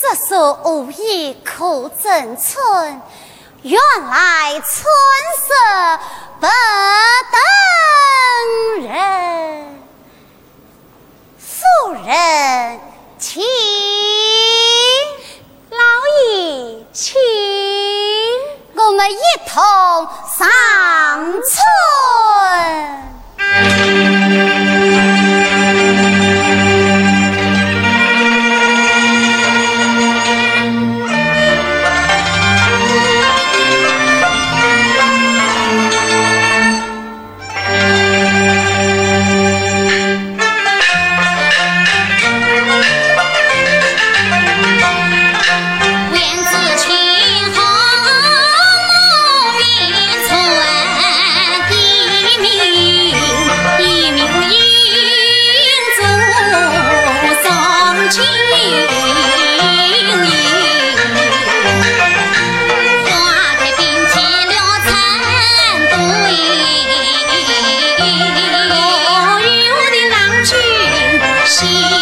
这首无意苦争春，原来春色不等人。夫人，请老爷，请我们一同上春。我